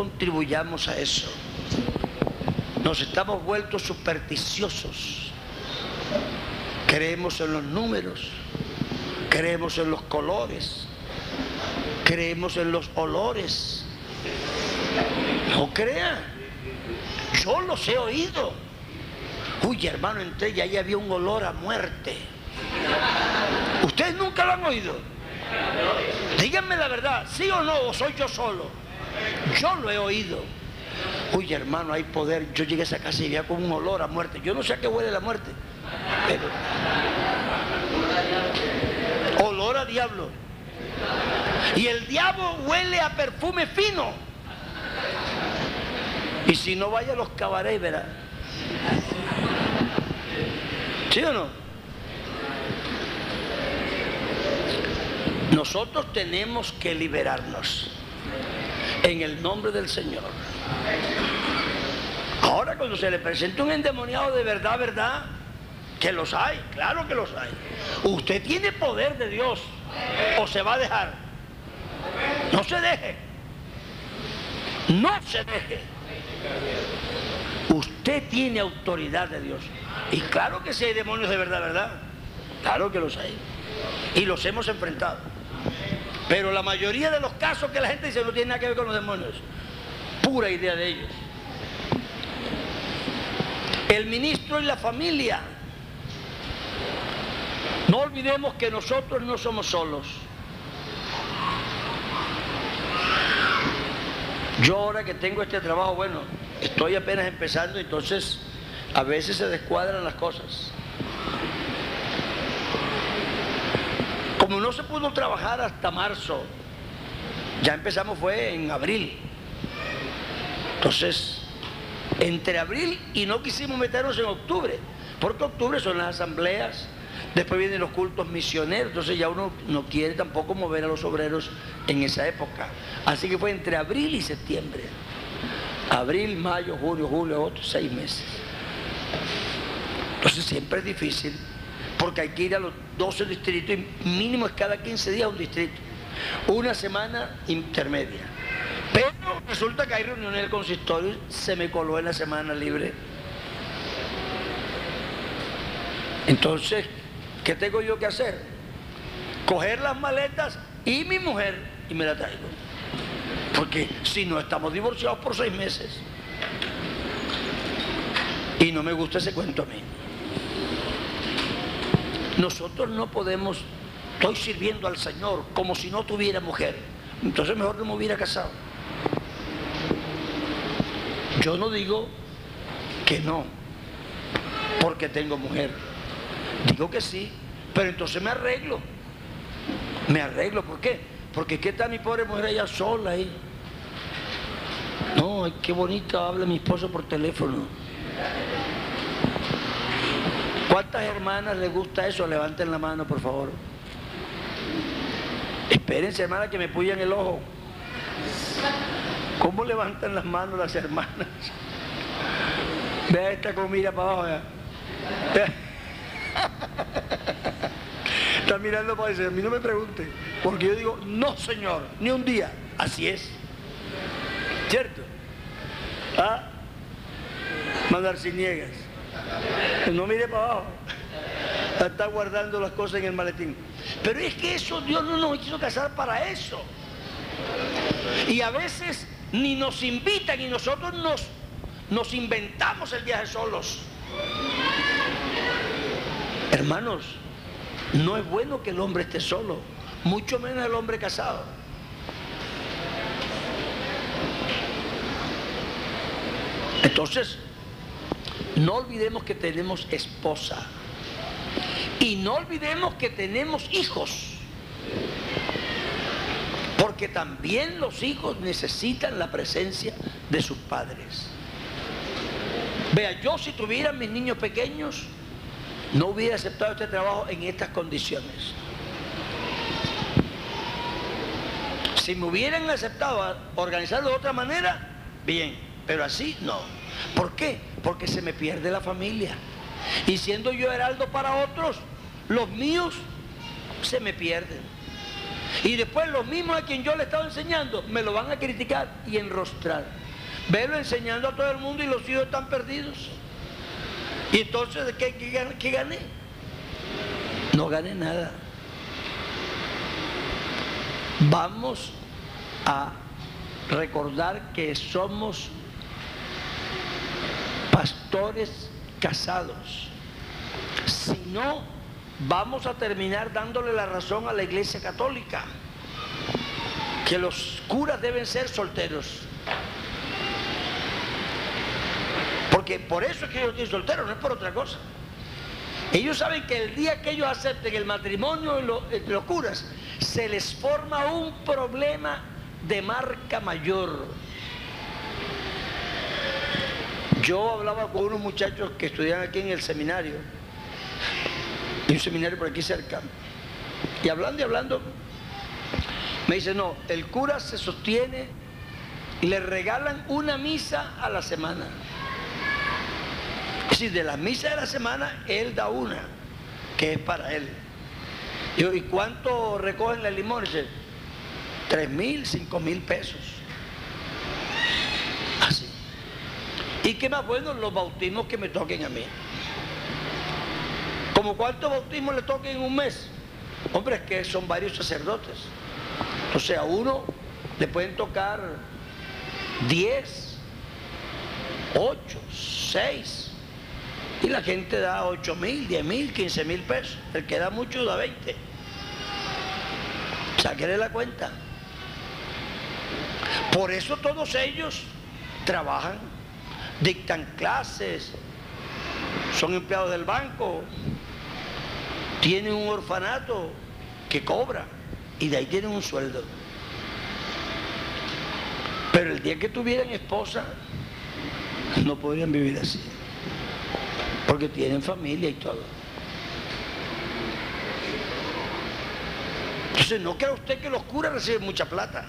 Contribuyamos a eso. Nos estamos vueltos supersticiosos. Creemos en los números, creemos en los colores, creemos en los olores. No crea. Yo los he oído. Uy, hermano, entre y ahí había un olor a muerte. ¿Ustedes nunca lo han oído? Díganme la verdad, ¿sí o no? ¿O soy yo solo? Yo lo he oído. Uy, hermano, hay poder. Yo llegué a esa casa y veía con un olor a muerte. Yo no sé a qué huele la muerte. Pero... Olor a diablo. Y el diablo huele a perfume fino. Y si no vaya a los cabarets, verá. ¿Sí o no? Nosotros tenemos que liberarnos en el nombre del Señor. Ahora cuando se le presenta un endemoniado de verdad, verdad, que los hay, claro que los hay. Usted tiene poder de Dios o se va a dejar. No se deje. No se deje. Usted tiene autoridad de Dios. Y claro que si hay demonios de verdad, ¿verdad? Claro que los hay. Y los hemos enfrentado. Pero la mayoría de los casos que la gente dice no tiene nada que ver con los demonios. Pura idea de ellos. El ministro y la familia. No olvidemos que nosotros no somos solos. Yo ahora que tengo este trabajo, bueno, estoy apenas empezando, entonces a veces se descuadran las cosas. Como no se pudo trabajar hasta marzo, ya empezamos fue en abril. Entonces, entre abril y no quisimos meternos en octubre, porque octubre son las asambleas, después vienen los cultos misioneros, entonces ya uno no quiere tampoco mover a los obreros en esa época. Así que fue entre abril y septiembre. Abril, mayo, junio, julio, otros seis meses. Entonces siempre es difícil porque hay que ir a los 12 distritos y mínimo es cada 15 días un distrito. Una semana intermedia. Pero resulta que hay reuniones del consistorio, se me coló en la semana libre. Entonces, ¿qué tengo yo que hacer? Coger las maletas y mi mujer y me la traigo. Porque si no estamos divorciados por seis meses. Y no me gusta ese cuento a mí. Nosotros no podemos, estoy sirviendo al Señor como si no tuviera mujer. Entonces mejor no me hubiera casado. Yo no digo que no, porque tengo mujer. Digo que sí, pero entonces me arreglo. Me arreglo, ¿por qué? Porque ¿qué está mi pobre mujer allá sola ahí? No, qué bonita habla mi esposo por teléfono. ¿Cuántas hermanas les gusta eso? Levanten la mano, por favor. Espérense, hermana, que me puyan el ojo. ¿Cómo levantan las manos las hermanas? Vea esta comida para abajo. Está mirando para decir, a mí no me pregunte, porque yo digo, no señor, ni un día. Así es. ¿Cierto? ¿Ah? Mandar sin niegas. No mire para abajo. Está guardando las cosas en el maletín. Pero es que eso Dios no nos quiso casar para eso. Y a veces ni nos invitan y nosotros nos, nos inventamos el viaje solos. Hermanos, no es bueno que el hombre esté solo, mucho menos el hombre casado. Entonces, no olvidemos que tenemos esposa. Y no olvidemos que tenemos hijos. Porque también los hijos necesitan la presencia de sus padres. Vea, yo si tuviera mis niños pequeños, no hubiera aceptado este trabajo en estas condiciones. Si me hubieran aceptado organizarlo de otra manera, bien, pero así no. ¿Por qué? Porque se me pierde la familia. Y siendo yo heraldo para otros, los míos se me pierden. Y después los mismos a quien yo le estaba enseñando me lo van a criticar y enrostrar. Verlo enseñando a todo el mundo y los hijos están perdidos. Y entonces, ¿qué, qué, gané? No gané nada. Vamos a recordar que somos pastores casados. Si no, vamos a terminar dándole la razón a la iglesia católica, que los curas deben ser solteros. Porque por eso es que ellos tienen solteros, no es por otra cosa. Ellos saben que el día que ellos acepten el matrimonio entre los curas, se les forma un problema de marca mayor. Yo hablaba con unos muchachos que estudian aquí en el seminario, en un seminario por aquí cerca, y hablando y hablando, me dice, no, el cura se sostiene y le regalan una misa a la semana. Es de la misa de la semana, él da una, que es para él. ¿y cuánto recogen la limón? Dice, tres mil, cinco mil pesos. Así. ¿Y qué más bueno los bautismos que me toquen a mí? ¿Como cuántos bautismos le toquen en un mes? Hombre, es que son varios sacerdotes. Sea, a uno le pueden tocar diez, ocho, seis. Y la gente da 8 mil, 10 mil, 15 mil pesos. El que da mucho da 20. Sáquele la cuenta. Por eso todos ellos trabajan, dictan clases, son empleados del banco, tienen un orfanato que cobra y de ahí tienen un sueldo. Pero el día que tuvieran esposa, no podrían vivir así porque tienen familia y todo. Entonces, no crea usted que los curas reciben mucha plata.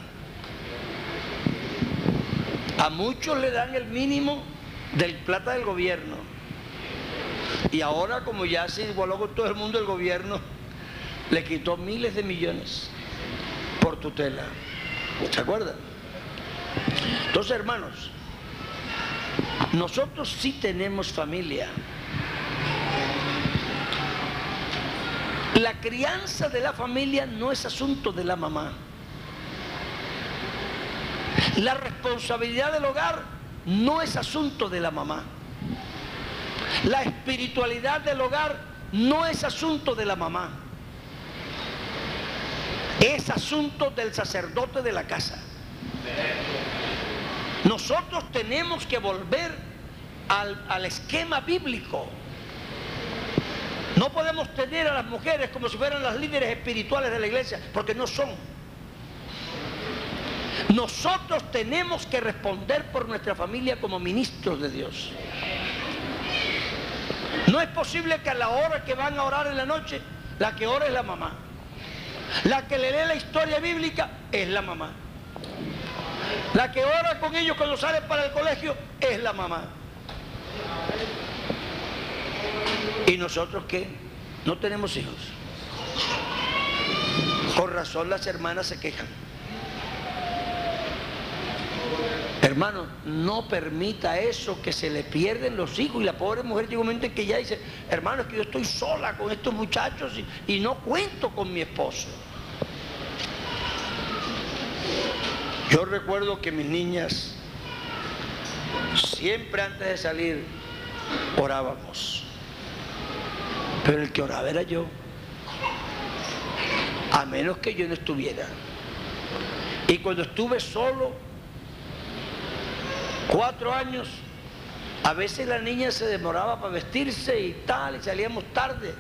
A muchos le dan el mínimo del plata del gobierno. Y ahora, como ya se igualó con todo el mundo, el gobierno le quitó miles de millones por tutela. ¿Se acuerdan? Entonces, hermanos, nosotros sí tenemos familia. La crianza de la familia no es asunto de la mamá. La responsabilidad del hogar no es asunto de la mamá. La espiritualidad del hogar no es asunto de la mamá. Es asunto del sacerdote de la casa. Nosotros tenemos que volver al, al esquema bíblico. No podemos tener a las mujeres como si fueran las líderes espirituales de la iglesia, porque no son. Nosotros tenemos que responder por nuestra familia como ministros de Dios. No es posible que a la hora que van a orar en la noche, la que ora es la mamá. La que le lee la historia bíblica es la mamá. La que ora con ellos cuando salen para el colegio es la mamá. ¿Y nosotros qué? No tenemos hijos. Por razón las hermanas se quejan. Hermano, no permita eso, que se le pierden los hijos. Y la pobre mujer llega un momento en que ya dice, hermano, es que yo estoy sola con estos muchachos y, y no cuento con mi esposo. Yo recuerdo que mis niñas, siempre antes de salir, orábamos. Pero el que oraba era yo. A menos que yo no estuviera. Y cuando estuve solo, cuatro años, a veces la niña se demoraba para vestirse y tal, y salíamos tarde.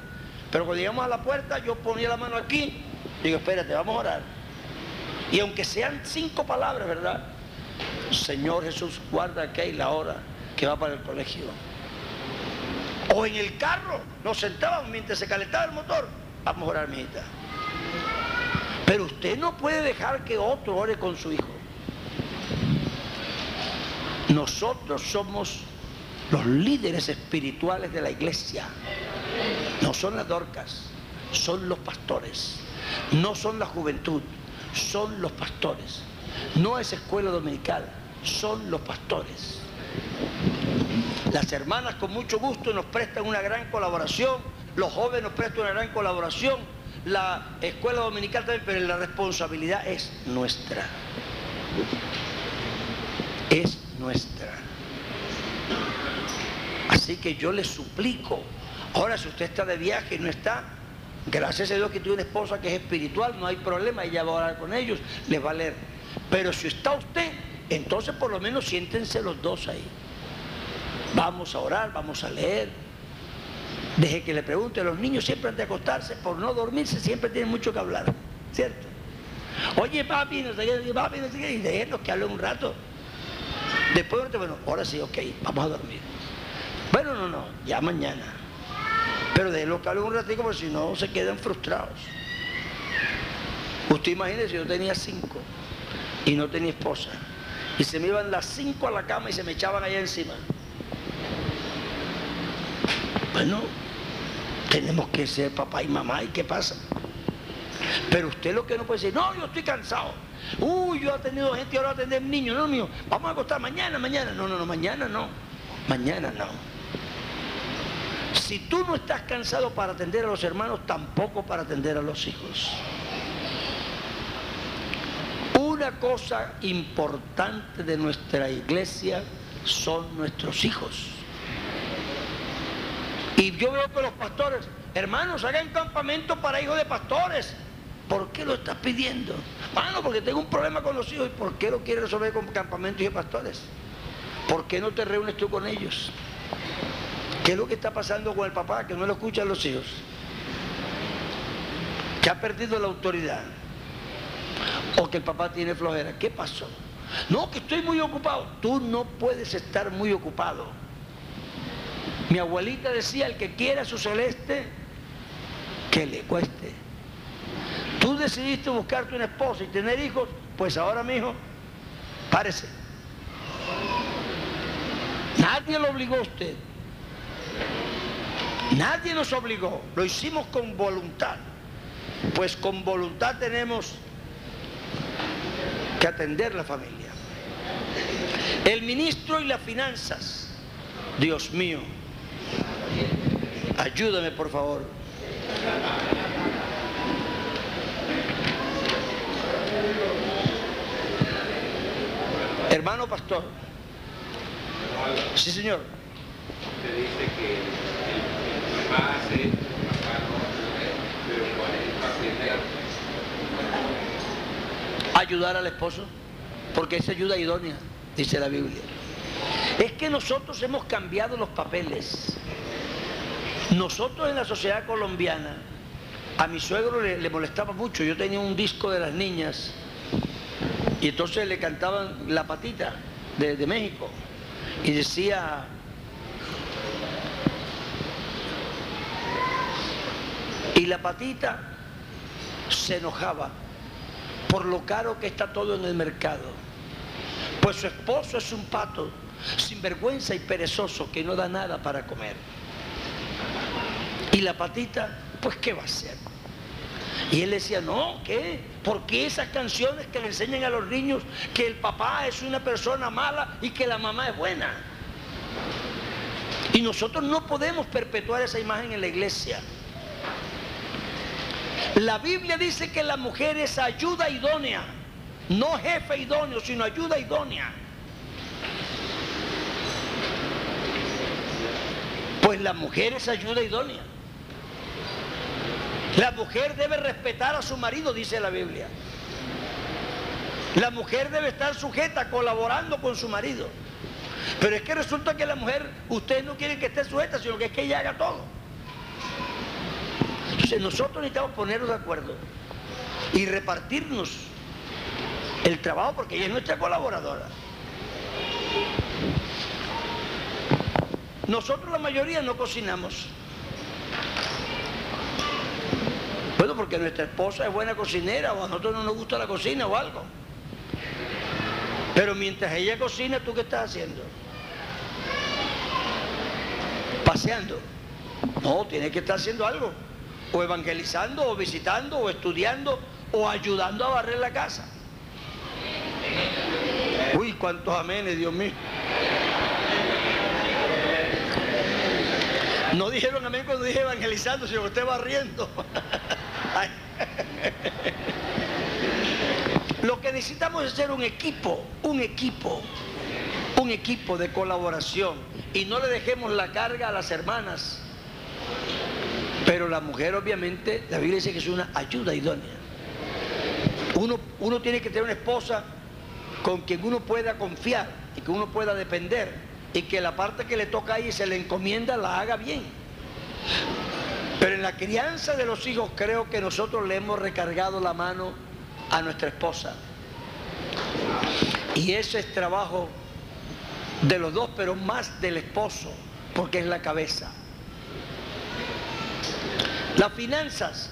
Pero cuando llegamos a la puerta, yo ponía la mano aquí, digo, espérate, vamos a orar. Y aunque sean cinco palabras, ¿verdad? Señor Jesús, guarda que hay la hora que va para el colegio. O en el carro, nos sentábamos mientras se calentaba el motor. Vamos a orar, mi hija. Pero usted no puede dejar que otro ore con su hijo. Nosotros somos los líderes espirituales de la iglesia. No son las dorcas, son los pastores. No son la juventud, son los pastores. No es escuela dominical, son los pastores. Las hermanas con mucho gusto nos prestan una gran colaboración, los jóvenes nos prestan una gran colaboración, la escuela dominical también, pero la responsabilidad es nuestra. Es nuestra. Así que yo le suplico, ahora si usted está de viaje y no está, gracias a Dios que tiene una esposa que es espiritual, no hay problema, ella va a orar con ellos, les va a leer. Pero si está usted, entonces por lo menos siéntense los dos ahí. Vamos a orar, vamos a leer. Deje que le pregunte, los niños siempre antes de acostarse, por no dormirse, siempre tienen mucho que hablar, ¿cierto? Oye, papi, no sé qué, papi, no sé qué, y déjenlos que hablen un rato. Después, bueno, ahora sí, ok, vamos a dormir. Bueno, no, no, ya mañana. Pero que hablen un ratito porque si no se quedan frustrados. Usted imagínese, yo tenía cinco y no tenía esposa. Y se me iban las cinco a la cama y se me echaban allá encima. Bueno, tenemos que ser papá y mamá, ¿y qué pasa? Pero usted lo que no puede decir, no, yo estoy cansado. Uy, yo he tenido gente y ahora a atender niños, no mío. Vamos a acostar mañana, mañana. No, no, no, mañana no. Mañana no. Si tú no estás cansado para atender a los hermanos, tampoco para atender a los hijos. Una cosa importante de nuestra iglesia son nuestros hijos. Y yo veo que los pastores, hermanos, hagan campamento para hijos de pastores. ¿Por qué lo estás pidiendo? Bueno, porque tengo un problema con los hijos. ¿Y por qué lo quieres resolver con campamentos y pastores? ¿Por qué no te reúnes tú con ellos? ¿Qué es lo que está pasando con el papá que no lo escuchan los hijos? Que ha perdido la autoridad. O que el papá tiene flojera. ¿Qué pasó? No, que estoy muy ocupado. Tú no puedes estar muy ocupado. Mi abuelita decía, el que quiera su celeste, que le cueste. Tú decidiste buscarte una esposa y tener hijos, pues ahora, mi hijo, párese. Nadie lo obligó a usted. Nadie nos obligó. Lo hicimos con voluntad. Pues con voluntad tenemos que atender la familia. El ministro y las finanzas. Dios mío, Ayúdame, por favor. Hermano pastor. Sí, señor. Usted dice que el papá hace, el papá no, pero ¿cuál es el papel Ayudar al esposo, porque es ayuda idónea, dice la Biblia. Es que nosotros hemos cambiado los papeles. Nosotros en la sociedad colombiana, a mi suegro le, molestaba mucho. Yo tenía un disco de las niñas y entonces le cantaban La Patita de, de México y decía, y la patita se enojaba por lo caro que está todo en el mercado. Pues su esposo es un pato, sin vergüenza y perezoso, que no da nada para comer. Y la patita, pues ¿qué va a hacer? Y él decía, no, ¿qué? ¿Por qué esas canciones que le enseñan a los niños que el papá es una persona mala y que la mamá es buena? Y nosotros no podemos perpetuar esa imagen en la iglesia. La Biblia dice que la mujer es ayuda idónea, no jefe idóneo, sino ayuda idónea. Pues la mujer es ayuda idónea. La mujer debe respetar a su marido, dice la Biblia. La mujer debe estar sujeta, colaborando con su marido. Pero es que resulta que la mujer, ustedes no quieren que esté sujeta, sino que es que ella haga todo. Entonces nosotros necesitamos ponernos de acuerdo y repartirnos el trabajo porque ella es nuestra colaboradora. Nosotros la mayoría no cocinamos. Bueno, porque nuestra esposa es buena cocinera o a nosotros no nos gusta la cocina o algo. Pero mientras ella cocina, ¿tú qué estás haciendo? Paseando. No, tienes que estar haciendo algo. O evangelizando, o visitando, o estudiando, o ayudando a barrer la casa. Uy, cuántos amenes, Dios mío. No dijeron amén cuando dije evangelizando, sino que usted barriendo. Lo que necesitamos es ser un equipo, un equipo, un equipo de colaboración. Y no le dejemos la carga a las hermanas. Pero la mujer, obviamente, la Biblia dice que es una ayuda idónea. Uno, uno tiene que tener una esposa con quien uno pueda confiar y que uno pueda depender y que la parte que le toca ahí se le encomienda la haga bien. Pero en la crianza de los hijos creo que nosotros le hemos recargado la mano a nuestra esposa. Y ese es trabajo de los dos, pero más del esposo, porque es la cabeza. Las finanzas.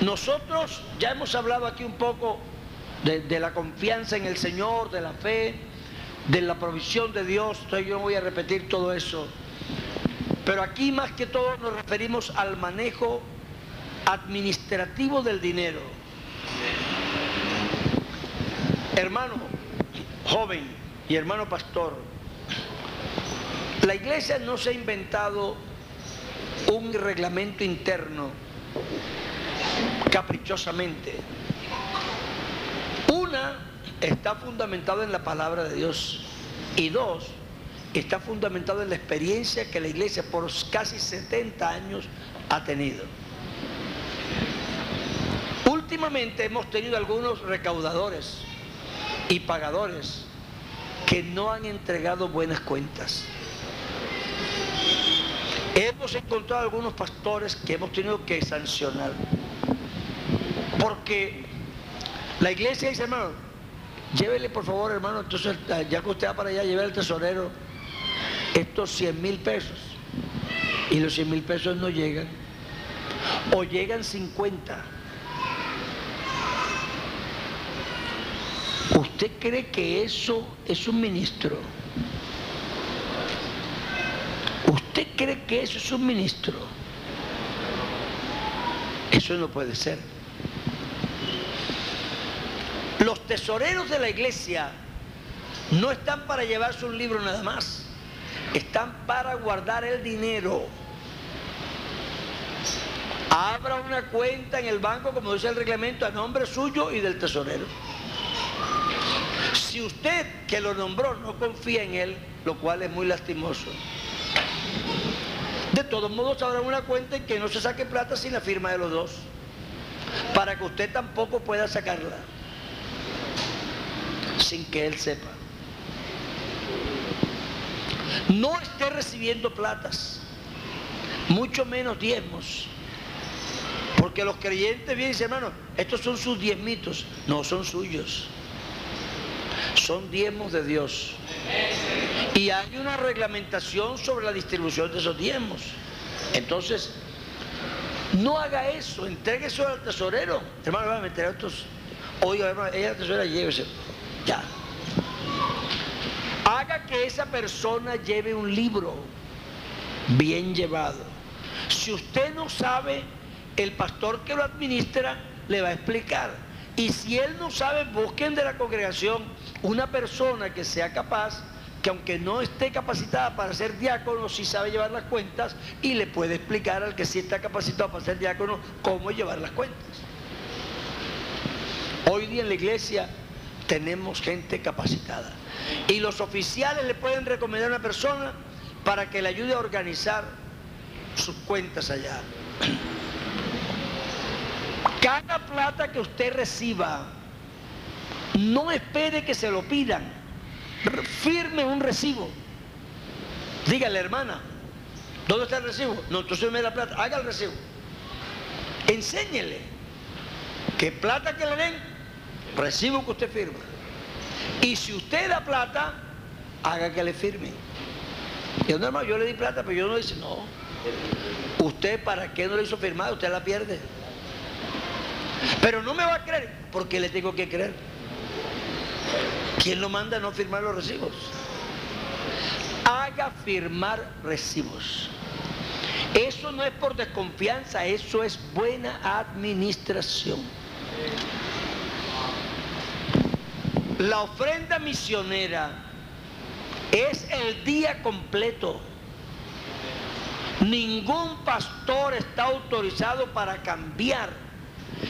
Nosotros ya hemos hablado aquí un poco de, la confianza en el Señor, de la fe, de la provisión de Dios. Entonces yo no voy a repetir todo eso. Pero aquí más que todo nos referimos al manejo administrativo del dinero. Hermano joven y hermano pastor, la iglesia no se ha inventado un reglamento interno caprichosamente. Una está fundamentada en la palabra de Dios y dos, está fundamentado en la experiencia que la iglesia por casi 70 años ha tenido. Últimamente hemos tenido algunos recaudadores y pagadores que no han entregado buenas cuentas. Hemos encontrado algunos pastores que hemos tenido que sancionar. Porque la iglesia dice, hermano, llévele por favor, hermano, entonces ya que usted va para allá, lleve al tesorero estos 100 mil pesos. Y los 100 mil pesos no llegan. O llegan 50 ¿usted cree que eso es un ministro? ¿usted cree que eso es un ministro? eso no puede ser. Los tesoreros de la iglesia no están para llevarse un libro nada más están para guardar el dinero. Abra una cuenta en el banco, como dice el reglamento, a nombre suyo y del tesorero. Si usted que lo nombró no confía en él, lo cual es muy lastimoso, de todos modos habrá una cuenta en que no se saque plata sin la firma de los dos, para que usted tampoco pueda sacarla, sin que él sepa no esté recibiendo platas, mucho menos diezmos. Porque los creyentes vienen y dicen, hermano, estos son sus diezmitos. No, son suyos. Son diezmos de Dios. Y hay una reglamentación sobre la distribución de esos diezmos. Entonces, no haga eso, entregue eso al tesorero. Hermano, va a meter a estos. Oiga, hermano, ella la tesorera, llévese. Ya, Haga que esa persona lleve un libro bien llevado. Si usted no sabe, el pastor que lo administra le va a explicar. Y si él no sabe, busquen de la congregación una persona que sea capaz, que aunque no esté capacitada para ser diácono, sí sabe llevar las cuentas y le puede explicar al que sí está capacitado para ser diácono cómo llevar las cuentas. Hoy día en la iglesia tenemos gente capacitada. Y los oficiales le pueden recomendar a una persona para que le ayude a organizar sus cuentas allá. Cada plata que usted reciba, no espere que se lo pidan. Firme un recibo. Dígale, hermana, ¿dónde está el recibo? No, entonces me la plata, haga el recibo. Enséñele que plata que le den, recibo que usted firma. Y si usted da plata, haga que le firme. Yo, no, yo le di plata, pero yo no dice, no. Usted para qué no le hizo firmar, usted la pierde. Pero no me va a creer, porque le tengo que creer. ¿Quién lo manda a no firmar los recibos? Haga firmar recibos. Eso no es por desconfianza, eso es buena administración. La ofrenda misionera es el día completo. Ningún pastor está autorizado para cambiar.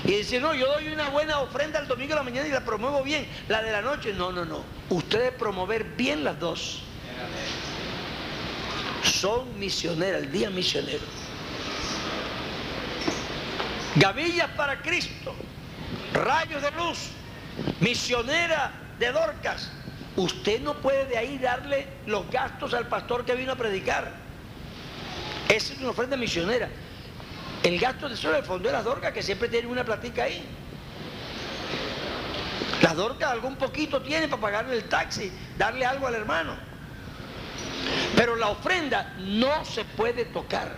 Y decir, no, yo doy una buena ofrenda el domingo de la mañana y la promuevo bien. La de la noche, no, no, no. Ustedes promover bien las dos. Son misioneras, el día misionero. Gavillas para Cristo, rayos de luz, misionera de Dorcas. Usted no puede de ahí darle los gastos al pastor que vino a predicar. Esa es una ofrenda misionera. El gasto de eso el fondo de las Dorcas, que siempre tiene una platica ahí. Las Dorcas algún poquito tiene para pagarle el taxi, darle algo al hermano. Pero la ofrenda no se puede tocar.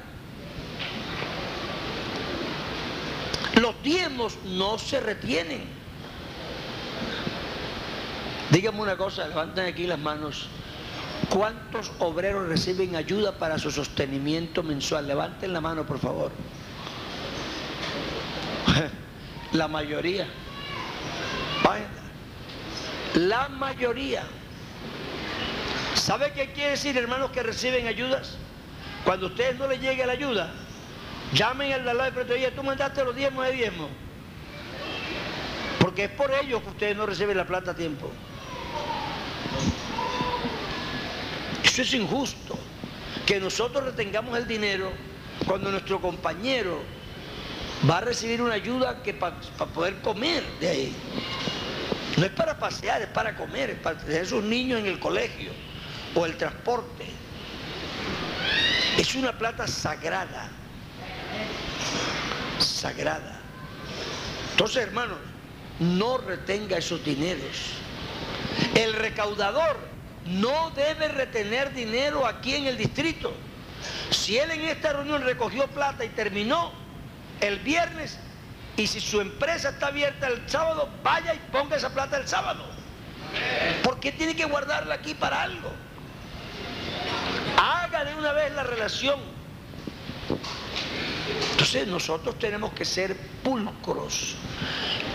Los diezmos no se retienen. Dígame una cosa, levanten aquí las manos. ¿Cuántos obreros reciben ayuda para su sostenimiento mensual? Levanten la mano, por favor. La mayoría. La mayoría. ¿Sabe qué quiere decir, hermanos, que reciben ayudas? Cuando a ustedes no les llegue la ayuda, llamen al de lado y pregunten, tú mandaste los diezmos de diezmos. Porque es por ellos que ustedes no reciben la plata a tiempo. Eso es injusto. Que nosotros retengamos el dinero cuando nuestro compañero va a recibir una ayuda que para poder comer de ahí. No es para pasear, es para comer, es para tener sus niños en el colegio o el transporte. Es una plata sagrada. Sagrada. Entonces, hermanos, no retenga esos dineros. El recaudador no debe retener dinero aquí en el distrito. Si él en esta reunión recogió plata y terminó el viernes, y si su empresa está abierta el sábado, vaya y ponga esa plata el sábado. Porque tiene que guardarla aquí para algo. Haga de una vez la relación. Entonces nosotros tenemos que ser pulcros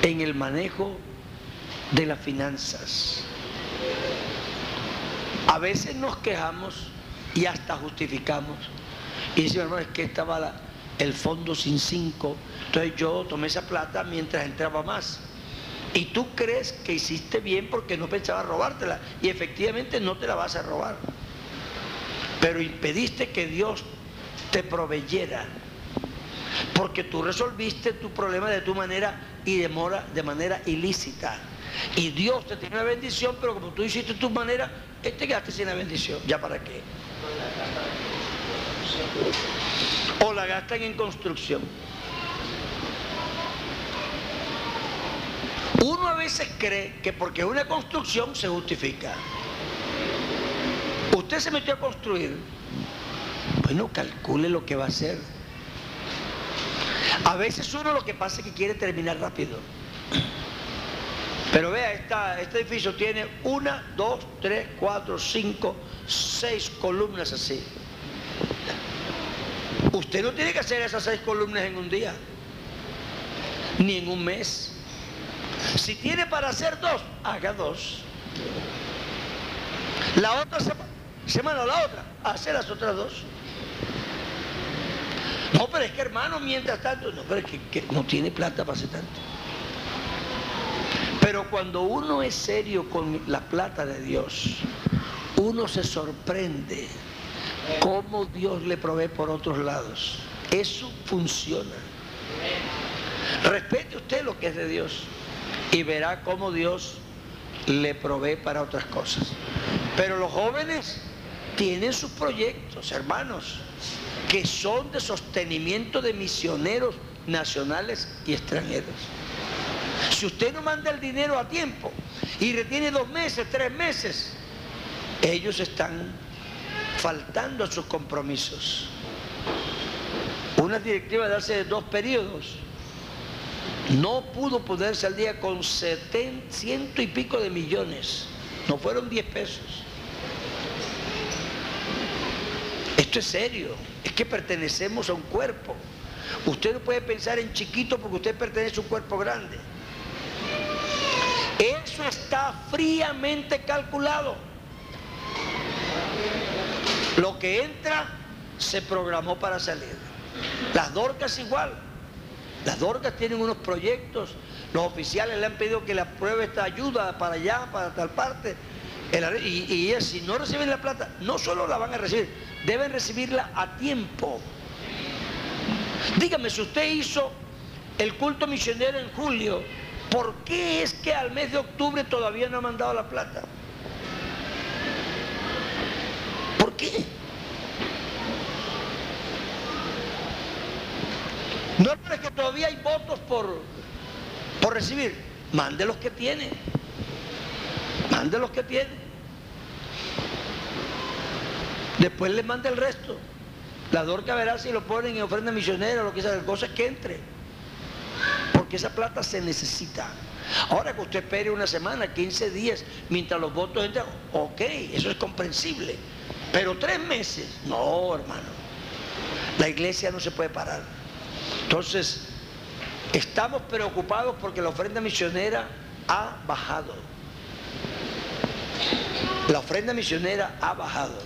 en el manejo de las finanzas. A veces nos quejamos y hasta justificamos. Y decimos, hermano, es que estaba el fondo sin cinco. Entonces yo tomé esa plata mientras entraba más. Y tú crees que hiciste bien porque no pensabas robártela. Y efectivamente no te la vas a robar. Pero impediste que Dios te proveyera. Porque tú resolviste tu problema de tu manera y demora de manera ilícita. Y Dios te tiene una bendición, pero como tú hiciste tu manera, te quedaste sin la bendición. ¿Ya para qué? O la gastan en construcción. Uno a veces cree que porque una construcción se justifica. Usted se metió a construir. Bueno, calcule lo que va a hacer. A veces uno lo que pasa es que quiere terminar rápido. Pero vea, este edificio tiene una, dos, tres, cuatro, cinco, seis columnas así. Usted no tiene que hacer esas seis columnas en un día, ni en un mes. Si tiene para hacer dos, haga dos. La otra semana, la otra, hace las otras dos. No, pero es que hermano, mientras tanto, no, pero es que no tiene plata para hacer tanto. Pero cuando uno es serio con la plata de Dios, uno se sorprende cómo Dios le provee por otros lados. Eso funciona. Respete usted lo que es de Dios y verá cómo Dios le provee para otras cosas. Pero los jóvenes tienen sus proyectos, hermanos, que son de sostenimiento de misioneros nacionales y extranjeros. Si usted no manda el dinero a tiempo y retiene dos meses, tres meses, ellos están faltando a sus compromisos. Una directiva de hace dos periodos no pudo ponerse al día con ciento y pico de millones. No fueron 10 pesos. Esto es serio. Es que pertenecemos a un cuerpo. Usted no puede pensar en chiquito porque usted pertenece a un cuerpo grande. Eso está fríamente calculado. Lo que entra se programó para salir. Las dorcas igual. Las dorcas tienen unos proyectos, los oficiales le han pedido que le apruebe esta ayuda para allá, para tal parte. y, si no reciben la plata, no solo la van a recibir, deben recibirla a tiempo. Dígame, si usted hizo el culto misionero en julio, ¿por qué es que al mes de octubre todavía no ha mandado la plata? ¿Por qué? No es que todavía hay votos por, por recibir. Mande los que tiene. Mande los que tiene. Después le mande el resto. La Dorca verá si lo ponen en ofrenda misionera o lo que sea. La cosa es que entre. Porque esa plata se necesita. Ahora que usted espere una semana, 15 días, mientras los votos entran, ok, eso es comprensible. Pero tres meses, no, hermano. La iglesia no se puede parar. Entonces, estamos preocupados porque la ofrenda misionera ha bajado. La ofrenda misionera ha bajado.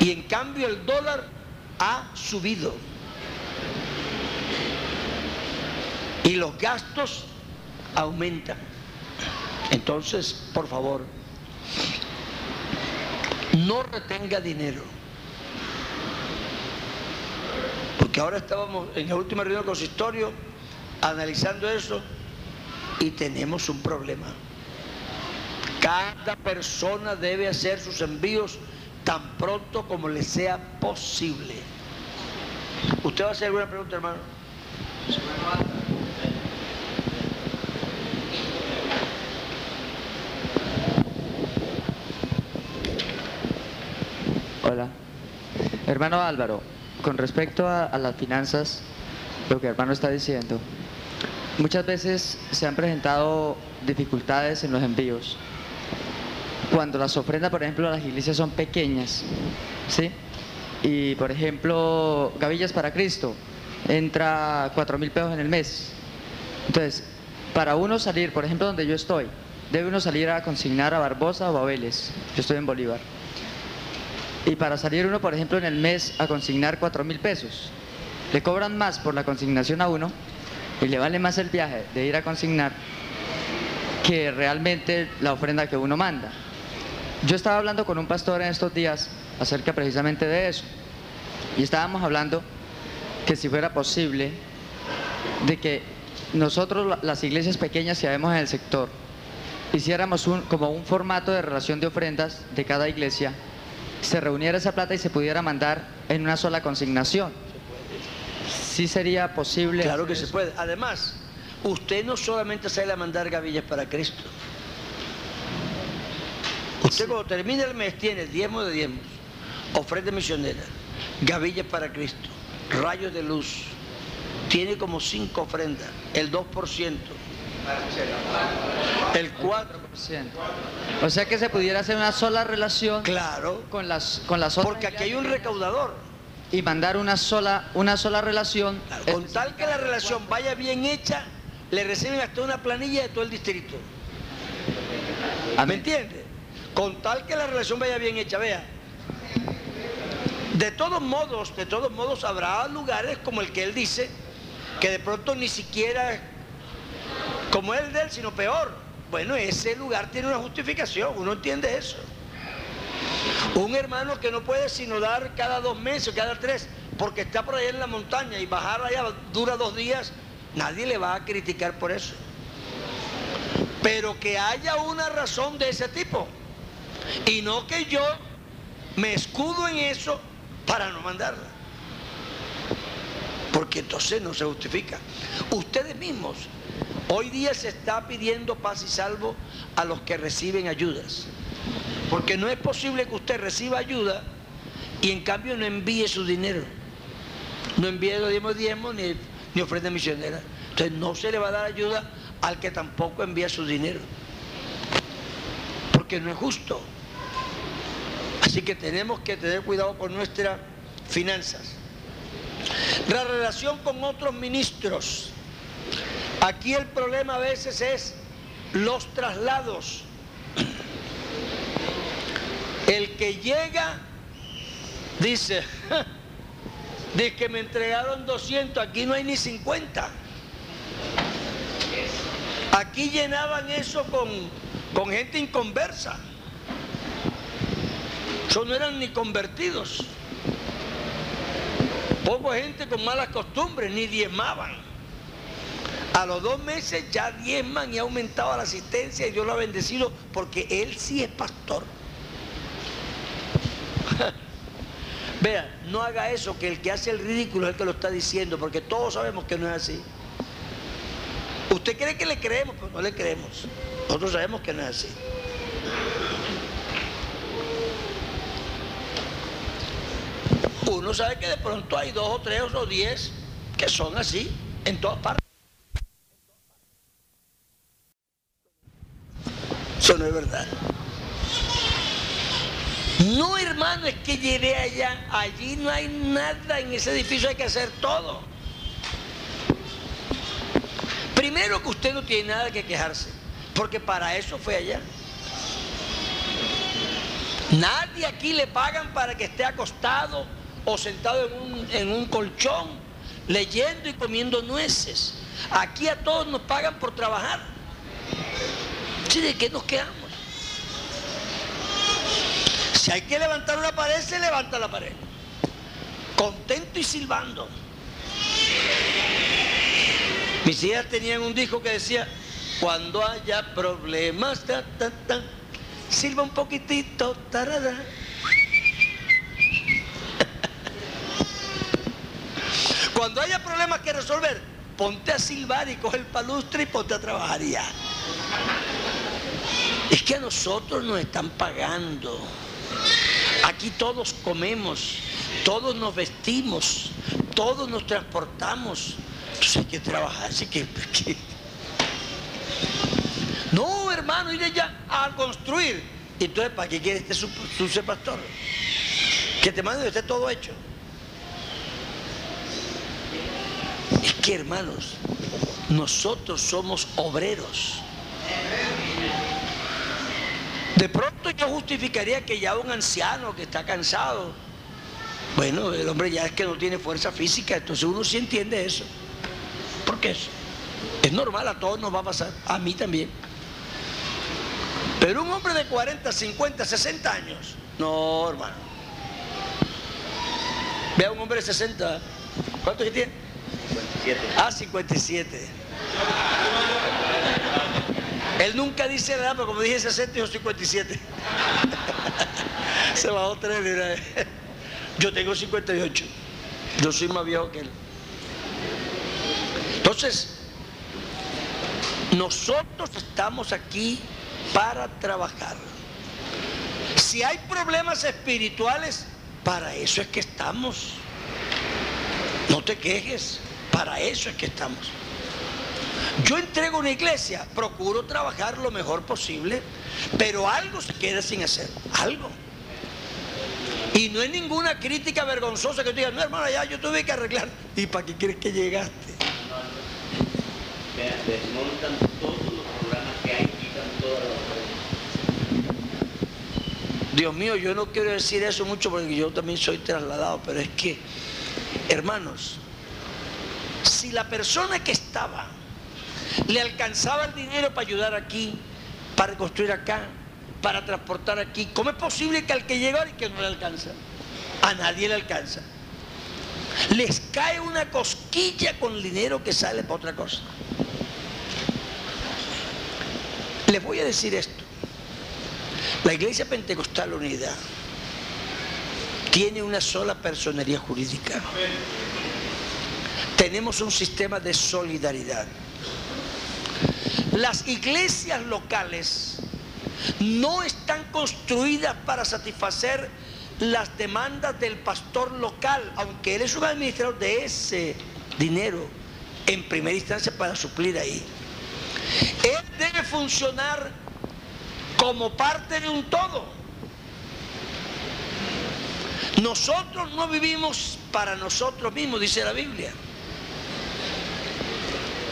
Y en cambio el dólar ha subido. Y los gastos aumentan. Entonces, por favor, no retenga dinero. Porque ahora estábamos en la última reunión del consistorio analizando eso y tenemos un problema. Cada persona debe hacer sus envíos tan pronto como le sea posible. ¿Usted va a hacer alguna pregunta, hermano? Hola. Hermano Álvaro, con respecto a, las finanzas, lo que hermano está diciendo, muchas veces se han presentado dificultades en los envíos. Cuando las ofrendas, por ejemplo, a las iglesias son pequeñas, ¿sí? Y, por ejemplo, Gavillas para Cristo, entra cuatro mil pesos en el mes. Entonces, para uno salir, por ejemplo, donde yo estoy, debe uno salir a consignar a Barbosa o a Vélez. Yo estoy en Bolívar y para salir uno, por ejemplo, en el mes a consignar cuatro mil pesos, le cobran más por la consignación a uno y le vale más el viaje de ir a consignar que realmente la ofrenda que uno manda. Yo estaba hablando con un pastor en estos días acerca precisamente de eso y estábamos hablando que si fuera posible de que nosotros las iglesias pequeñas que vemos en el sector hiciéramos un, como un formato de relación de ofrendas de cada iglesia se reuniera esa plata y se pudiera mandar en una sola consignación. ¿Sí sería posible? Claro que se puede. Además, usted no solamente sale a mandar gavillas para Cristo. Usted cuando termina el mes tiene diezmo de diezmos, ofrenda misionera, gavillas para Cristo, rayos de luz. Tiene como cinco ofrendas, el 2%. El 4%. O sea que se pudiera hacer una sola relación claro, con las, con las otras. Porque aquí hay un recaudador. Y mandar una sola, una sola relación. con tal que la relación vaya bien hecha, le reciben hasta una planilla de todo el distrito. ¿Me entiende? Con tal que la relación vaya bien hecha, vea. De todos modos, de todos modos habrá lugares como el que él dice, que de pronto ni siquiera como el de él, sino peor. Bueno, ese lugar tiene una justificación, uno entiende eso. Un hermano que no puede sino dar cada dos meses, cada tres, porque está por allá en la montaña y bajar allá dura dos días, nadie le va a criticar por eso. Pero que haya una razón de ese tipo. Y no que yo me escudo en eso para no mandarla. porque entonces no se justifica. Ustedes mismos, hoy día se está pidiendo paz y salvo a los que reciben ayudas, porque no es posible que usted reciba ayuda y en cambio no envíe su dinero, no envíe los diezmos diezmos ni, ni ofrenda misionera. Entonces no se le va a dar ayuda al que tampoco envía su dinero, porque no es justo. Así que tenemos que tener cuidado con nuestras finanzas. La relación con otros ministros. Aquí el problema a veces es los traslados. El que llega dice, de que me entregaron 200, aquí no hay ni 50. Aquí llenaban eso con, con gente inconversa. Eso no eran ni convertidos. Poco gente con malas costumbres, ni diezmaban. A los dos meses ya diezman y ha aumentado la asistencia y Dios lo ha bendecido porque él sí es pastor. Vea, no haga eso, que el que hace el ridículo es el que lo está diciendo, porque todos sabemos que no es así. Usted cree que le creemos, pero no le creemos. Nosotros sabemos que no es así. Uno sabe que de pronto hay dos o tres o diez que son así en todas partes. No es verdad. No, hermano, es que llegué allá. Allí no hay nada, en ese edificio hay que hacer todo. Primero que usted no tiene nada que quejarse, porque para eso fue allá. Nadie aquí le pagan para que esté acostado o sentado en un, en un colchón, leyendo y comiendo nueces. Aquí a todos nos pagan por trabajar. ¿Sí, ¿De qué nos quedamos? Si hay que levantar una pared, se levanta la pared. Contento y silbando. Mis hijas tenían un disco que decía, cuando haya problemas, ta, ta, ta, silba un poquitito, tarara. Cuando haya problemas que resolver, ponte a silbar y coge el palustre y ponte a trabajar ya. Es que a nosotros nos están pagando. Aquí todos comemos, todos nos vestimos, todos nos transportamos. Entonces hay que trabajar, así que. No, hermano, ir allá a construir. Entonces, ¿para qué quiere este su, su ser pastor? Que te mande esté todo hecho. Es que, hermanos, nosotros somos obreros. De pronto yo justificaría que ya un anciano que está cansado, bueno, el hombre ya es que no tiene fuerza física, entonces uno sí entiende eso. Porque es, es normal, a todos nos va a pasar, a mí también. Pero un hombre de 40, 50, 60 años, no, hermano. Vea un hombre de 60, ¿cuántos que tiene? 57. Ah, 57. Él nunca dice nada, pero como dije 60, dijo 57. Se bajó tres, mira. Yo tengo 58. Yo soy más viejo que él. Entonces, nosotros estamos aquí para trabajar. Si hay problemas espirituales, para eso es que estamos. No te quejes, para eso es que estamos. Yo entrego una iglesia, procuro trabajar lo mejor posible, pero algo se queda sin hacer, algo. Y no es ninguna crítica vergonzosa que tú digas, no hermano, ya yo tuve que arreglar. ¿Y para qué crees que llegaste? Desmontan todos los programas que hay, quitan todas las Dios mío, yo no quiero decir eso mucho porque yo también soy trasladado, pero es que, hermanos, si la persona que estaba le alcanzaba el dinero para ayudar aquí, para construir acá, para transportar aquí, ¿cómo es posible que al que llega y que no le alcanza? A nadie le alcanza. Les cae una cosquilla con el dinero que sale para otra cosa. Les voy a decir esto. La Iglesia Pentecostal Unida tiene una sola personería jurídica. tenemos un sistema de solidaridad. Las iglesias locales no están construidas para satisfacer las demandas del pastor local, aunque él es un administrador de ese dinero en primera instancia para suplir ahí. Él debe funcionar como parte de un todo. Nosotros no vivimos para nosotros mismos, dice la Biblia.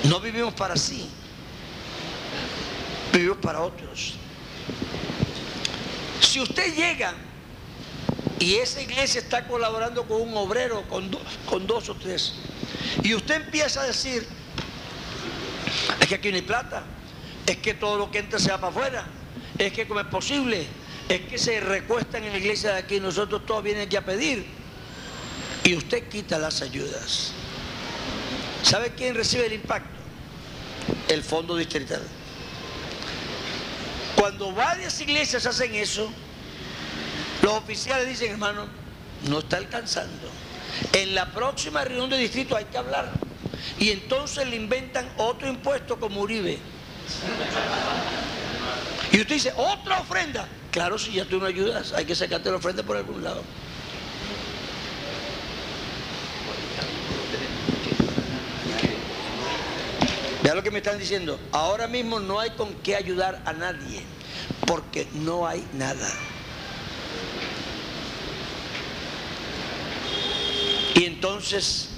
No vivimos para sí, vivimos para otros. Si usted llega y esa iglesia está colaborando con un obrero, con, con dos o tres, y usted empieza a decir, es que aquí no hay plata, es que todo lo que entra se va para afuera, es que como es posible, es que se recuestan en la iglesia de aquí, nosotros todos vienen aquí a pedir, y usted quita las ayudas. ¿Sabe quién recibe el impacto? El fondo distrital. Cuando varias iglesias hacen eso, los oficiales dicen, hermano, no está alcanzando. En la próxima reunión de distrito hay que hablar. Y entonces le inventan otro impuesto como Uribe. Y usted dice, otra ofrenda. Claro, si ya tú no ayudas, hay que sacarte la ofrenda por algún lado. Vea lo que me están diciendo. Ahora mismo no hay con qué ayudar a nadie, porque no hay nada. Y entonces,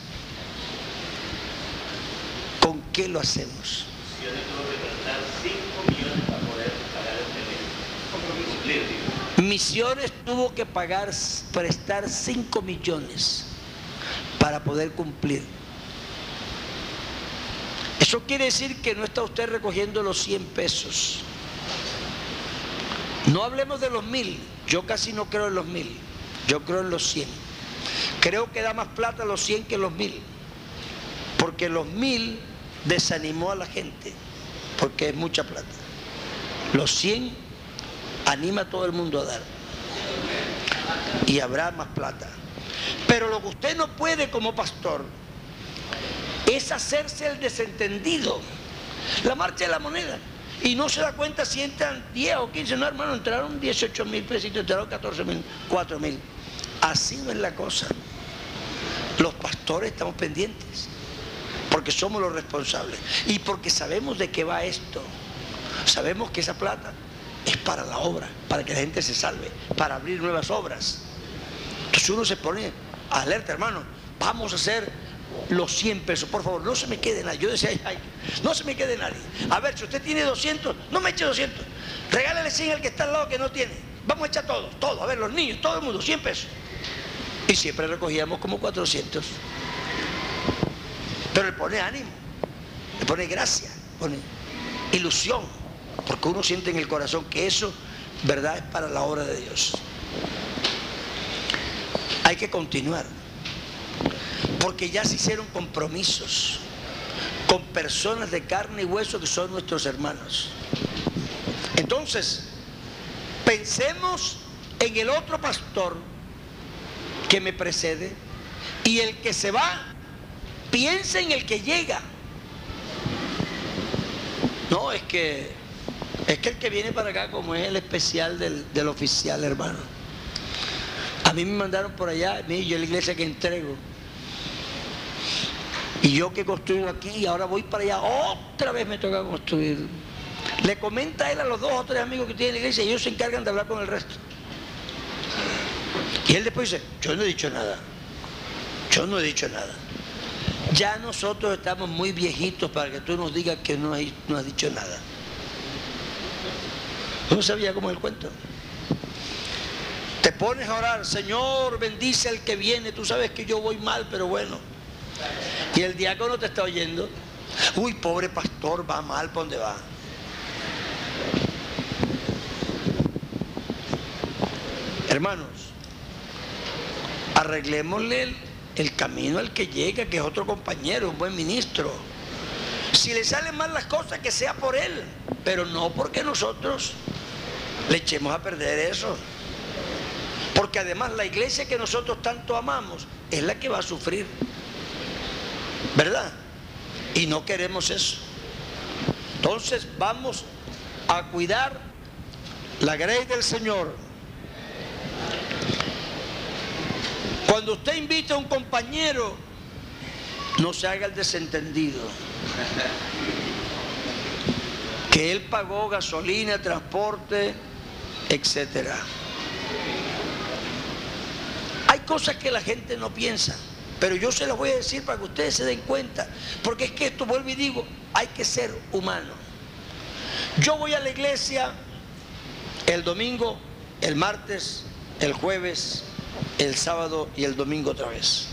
¿con qué lo hacemos? Misiones tuvo que pagar, prestar 5 millones para poder cumplir. Eso quiere decir que no está usted recogiendo los 100 pesos. No hablemos de los mil. Yo casi no creo en los mil. Yo creo en los 100. Creo que da más plata los 100 que los mil. Porque los mil desanimó a la gente. Porque es mucha plata. Los 100 anima a todo el mundo a dar. Y habrá más plata. Pero lo que usted no puede como pastor es hacerse el desentendido. La marcha de la moneda. Y no se da cuenta si entran 10 o 15. No, hermano, entraron 18 mil pesitos, entraron 14 mil, 4 mil. Así no es la cosa. Los pastores estamos pendientes. Porque somos los responsables. Y porque sabemos de qué va esto. Sabemos que esa plata es para la obra, para que la gente se salve, para abrir nuevas obras. Entonces uno se pone alerta, hermano. Vamos a hacer los 100 pesos. Por favor, no se me quede nadie. Yo decía, no se me quede nadie. A ver, si usted tiene 200, no me eche 200. Regálale 100 al que está al lado que no tiene. Vamos a echar todo, todo. A ver, los niños, todo el mundo, 100 pesos. Y siempre recogíamos como 400. Pero le pone ánimo, le pone gracia, pone ilusión. Porque uno siente en el corazón que eso, verdad, es para la obra de Dios. Hay que continuar porque ya se hicieron compromisos con personas de carne y hueso que son nuestros hermanos. Entonces, pensemos en el otro pastor que me precede y el que se va, piensa en el que llega. No, es que es que el que viene para acá como es el especial del, del oficial, hermano. A mí me mandaron por allá, yo la iglesia que entrego. Y yo que construyo aquí y ahora voy para allá, otra vez me toca construir. Le comenta él a los dos o tres amigos que tiene la iglesia y ellos se encargan de hablar con el resto. Y él después dice, yo no he dicho nada. Yo no he dicho nada. Ya nosotros estamos muy viejitos para que tú nos digas que no, hay, no has dicho nada. No sabía cómo es el cuento. Te pones a orar, Señor, bendice al que viene. Tú sabes que yo voy mal, pero bueno. Y el diácono te está oyendo. Uy, pobre pastor, va mal, ¿para dónde va? Hermanos, arreglémosle el, el, camino al que llega, que es otro compañero, un buen ministro. Si le salen mal las cosas, que sea por él, pero no porque nosotros le echemos a perder eso. Porque además la iglesia que nosotros tanto amamos es la que va a sufrir. ¿Verdad? Y no queremos eso. Entonces vamos a cuidar la grey del Señor. Cuando usted invita a un compañero, no se haga el desentendido. Que él pagó gasolina, transporte, etcétera. Hay cosas que la gente no piensa, pero yo se las voy a decir para que ustedes se den cuenta, porque es que esto, vuelvo y digo, hay que ser humano. Yo voy a la iglesia el domingo, el martes, el jueves, el sábado y el domingo otra vez.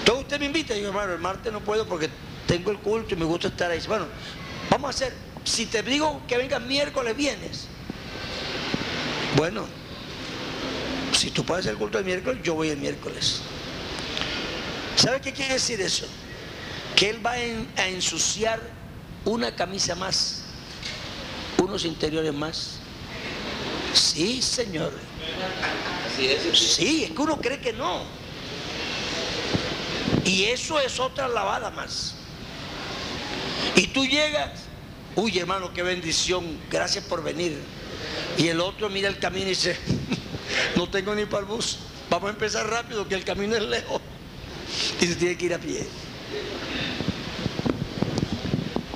Entonces usted me invita yo, hermano, el martes no puedo porque tengo el culto y me gusta estar ahí. Bueno, vamos a hacer, si te digo que vengas miércoles, vienes. Bueno, si tú puedes hacer el culto el miércoles, yo voy el miércoles. ¿Sabe qué quiere decir eso? Que él va a ensuciar una camisa más, unos interiores más. Sí, Señor. Sí, es que uno cree que no. Y eso es otra lavada más. Y tú llegas, uy hermano, qué bendición, gracias por venir. Y el otro mira el camino y dice, no tengo ni para el bus, vamos a empezar rápido, que el camino es lejos. Y se tiene que ir a pie.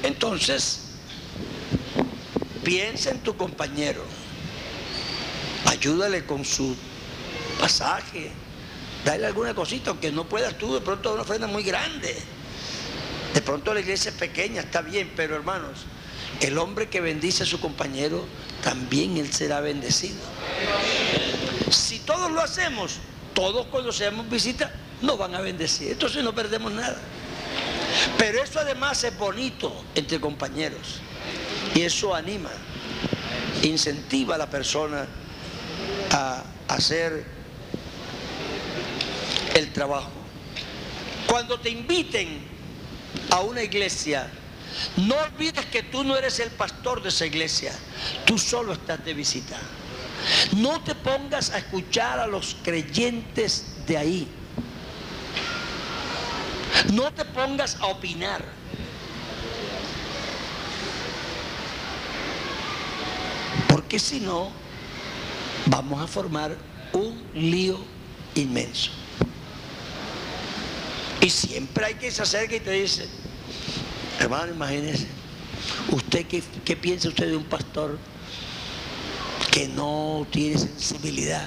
Entonces, piensa en tu compañero, ayúdale con su pasaje, dale alguna cosita, aunque no puedas tú, de pronto una ofrenda muy grande. De pronto la iglesia es pequeña, está bien, pero hermanos, el hombre que bendice a su compañero, también él será bendecido. Si todos lo hacemos, todos cuando seamos visita, nos van a bendecir. Entonces no perdemos nada. Pero eso además es bonito entre compañeros. Y eso anima, incentiva a la persona a hacer el trabajo. Cuando te inviten a una iglesia, no olvides que tú no eres el pastor de esa iglesia, tú solo estás de visita. No te pongas a escuchar a los creyentes de ahí. No te pongas a opinar. Porque si no, vamos a formar un lío inmenso. Y siempre hay que se acerca y te dice, hermano, imagínese, ¿usted qué, qué piensa usted de un pastor que no tiene sensibilidad,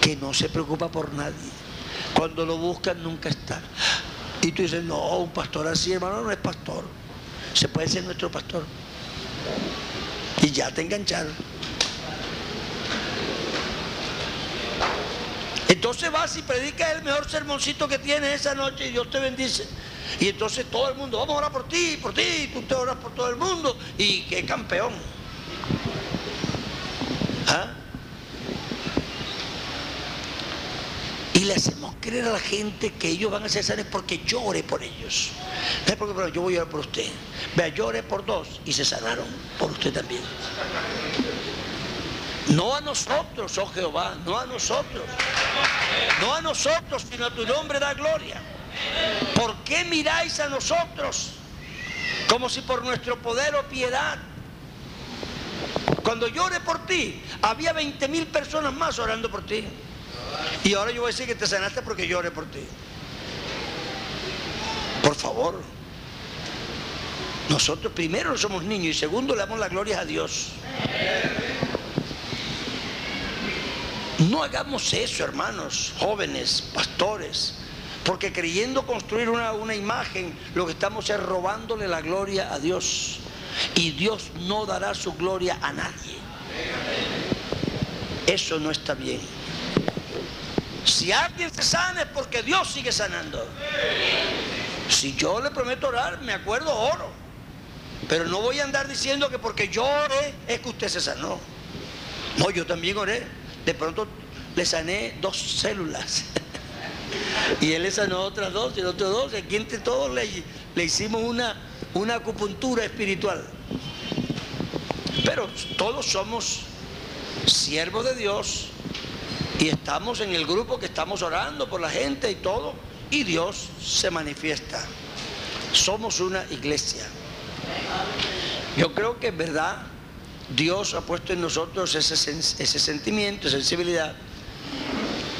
que no se preocupa por nadie? Cuando lo buscan nunca está. Y tú dices, no, un pastor así, hermano, no es pastor. Se puede ser nuestro pastor. Y ya te engancharon. Entonces vas y predicas el mejor sermoncito que tienes esa noche y Dios te bendice. Y entonces todo el mundo, vamos a orar por ti, por ti, tú te oras por todo el mundo. Y qué campeón. ¿Ah? Y le hacemos creer a la gente que ellos van a ser sanos porque oré por ellos. No es porque yo voy a orar por usted. Vea, oré por dos y se sanaron por usted también. No a nosotros, oh Jehová, no a nosotros. No a nosotros, sino a tu nombre da gloria. ¿Por qué miráis a nosotros como si por nuestro poder o piedad? Cuando oré por ti, había 20 mil personas más orando por ti. Y ahora yo voy a decir que te sanaste porque yo oré por ti. Por favor. Nosotros primero somos niños y segundo le damos la gloria a Dios. No hagamos eso, hermanos, jóvenes, pastores, porque creyendo construir una, una, imagen, lo que estamos es robándole la gloria a Dios. Y Dios no dará su gloria a nadie. Eso no está bien. Si alguien se sana es porque Dios sigue sanando. Si yo le prometo orar, me acuerdo, oro. Pero no voy a andar diciendo que porque yo oré es que usted se sanó. No, yo también oré. De pronto le sané dos células. y él le sanó otras dos y el otro dos. Aquí entre todos le, le hicimos una, una acupuntura espiritual. Pero todos somos siervos de Dios y estamos en el grupo que estamos orando por la gente y todo. y Dios se manifiesta. Somos una iglesia. Yo creo que en verdad Dios ha puesto en nosotros ese, ese sentimiento, sensibilidad.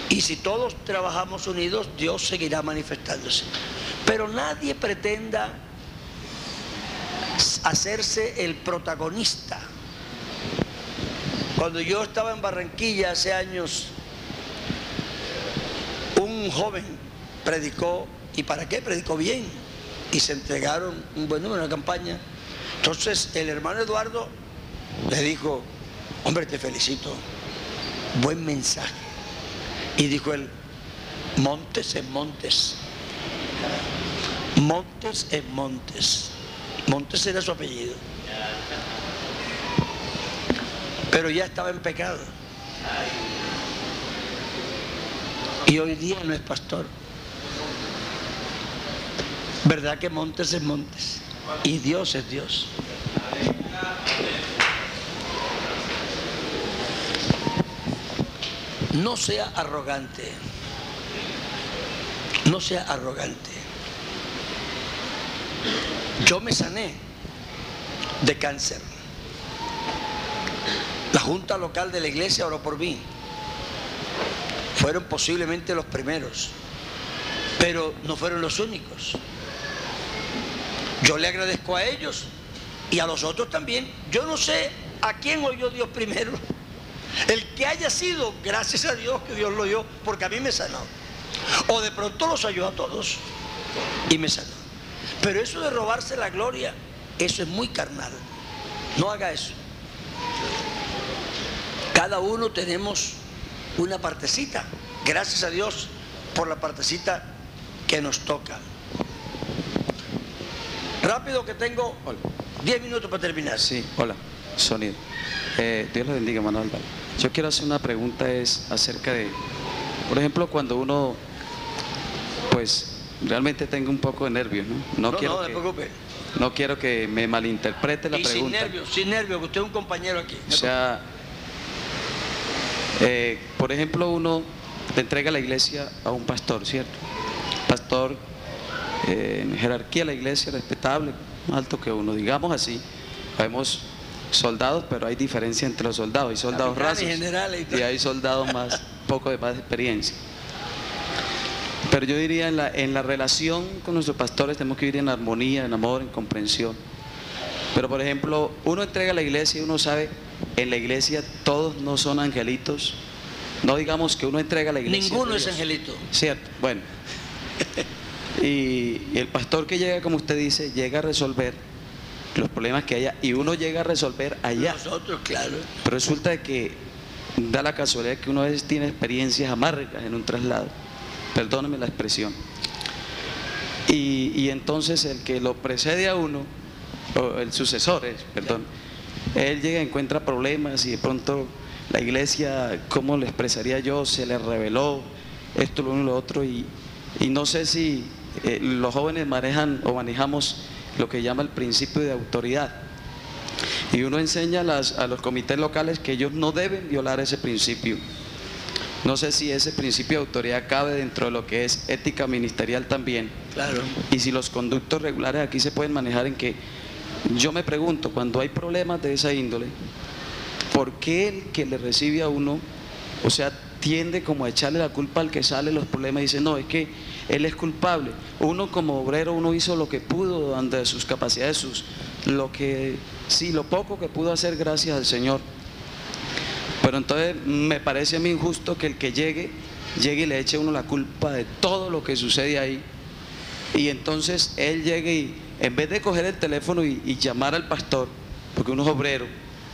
Y si todos trabajamos unidos, Dios seguirá manifestándose. Pero nadie pretenda hacerse el protagonista. Cuando yo estaba en Barranquilla hace años, un joven predicó, ¿y para qué? Predicó bien. Y se entregaron, bueno, una campaña. Entonces el hermano Eduardo le dijo, hombre, te felicito, buen mensaje. Y dijo él, montes en montes, montes en montes. Montes era su apellido. Pero ya estaba en pecado. Y hoy día no es pastor. ¿Verdad que Montes es Montes? Y Dios es Dios. No sea arrogante. No sea arrogante. Yo me sané de cáncer. La junta local de la iglesia oró por mí. Fueron posiblemente los primeros, pero no fueron los únicos. Yo le agradezco a ellos y a los otros también. Yo no sé a quién oyó Dios primero. El que haya sido, gracias a Dios que Dios lo oyó, porque a mí me sanó. O de pronto los oyó a todos y me sanó. Pero eso de robarse la gloria, eso es muy carnal. No haga eso. Cada uno tenemos una partecita. Gracias a Dios por la partecita que nos toca. Rápido que tengo 10 minutos para terminar. Sí, hola, sonido. Eh, Dios le bendiga, Manuel. Yo quiero hacer una pregunta es acerca de, por ejemplo, cuando uno, pues, realmente tengo un poco de nervios, ¿no? No, no, quiero no, que, preocupe. no quiero que me malinterprete la y sin pregunta. nervios, sin nervios, que usted es un compañero aquí. O sea, eh, por ejemplo, uno le entrega la iglesia a un pastor, ¿cierto? Pastor eh, en jerarquía de la iglesia respetable, más alto que uno, digamos así. Vemos soldados, pero hay diferencia entre los soldados. Hay soldados rasos y hay soldados más, poco de más experiencia. Pero yo diría en la, en la relación con nuestros pastores tenemos que vivir en armonía, en amor, en comprensión. Pero por ejemplo, uno entrega a la iglesia y uno sabe, en la iglesia todos no son angelitos. No digamos que uno entrega a la iglesia. Ninguno es angelito. Cierto, bueno. Y, y el pastor que llega, como usted dice, llega a resolver los problemas que haya y uno llega a resolver allá. Nosotros, claro. Pero resulta que da la casualidad que uno a veces tiene experiencias amargas en un traslado. Perdóneme la expresión. Y, y entonces el que lo precede a uno, o el sucesor, es, perdón, él llega, encuentra problemas y de pronto la iglesia, ¿cómo le expresaría yo? Se le reveló esto, lo uno y lo otro. Y, y no sé si eh, los jóvenes manejan o manejamos lo que llama el principio de autoridad. Y uno enseña a, las- a los comités locales que ellos no deben violar ese principio. No sé si ese principio de autoridad cabe dentro de lo que es ética ministerial también. Claro. Y si los conductos regulares aquí se pueden manejar en que yo me pregunto, cuando hay problemas de esa índole, ¿por qué el que le recibe a uno, o sea, tiende como a echarle la culpa al que sale los problemas y dice, no, es que él es culpable? Uno como obrero, uno hizo lo que pudo ante sus capacidades, sus, lo que, sí, lo poco que pudo hacer gracias al Señor. Pero entonces me parece a mí injusto que el que llegue, llegue y le eche a uno la culpa de todo lo que sucede ahí. Y entonces él llegue y en vez de coger el teléfono y, llamar al pastor, porque uno es obrero,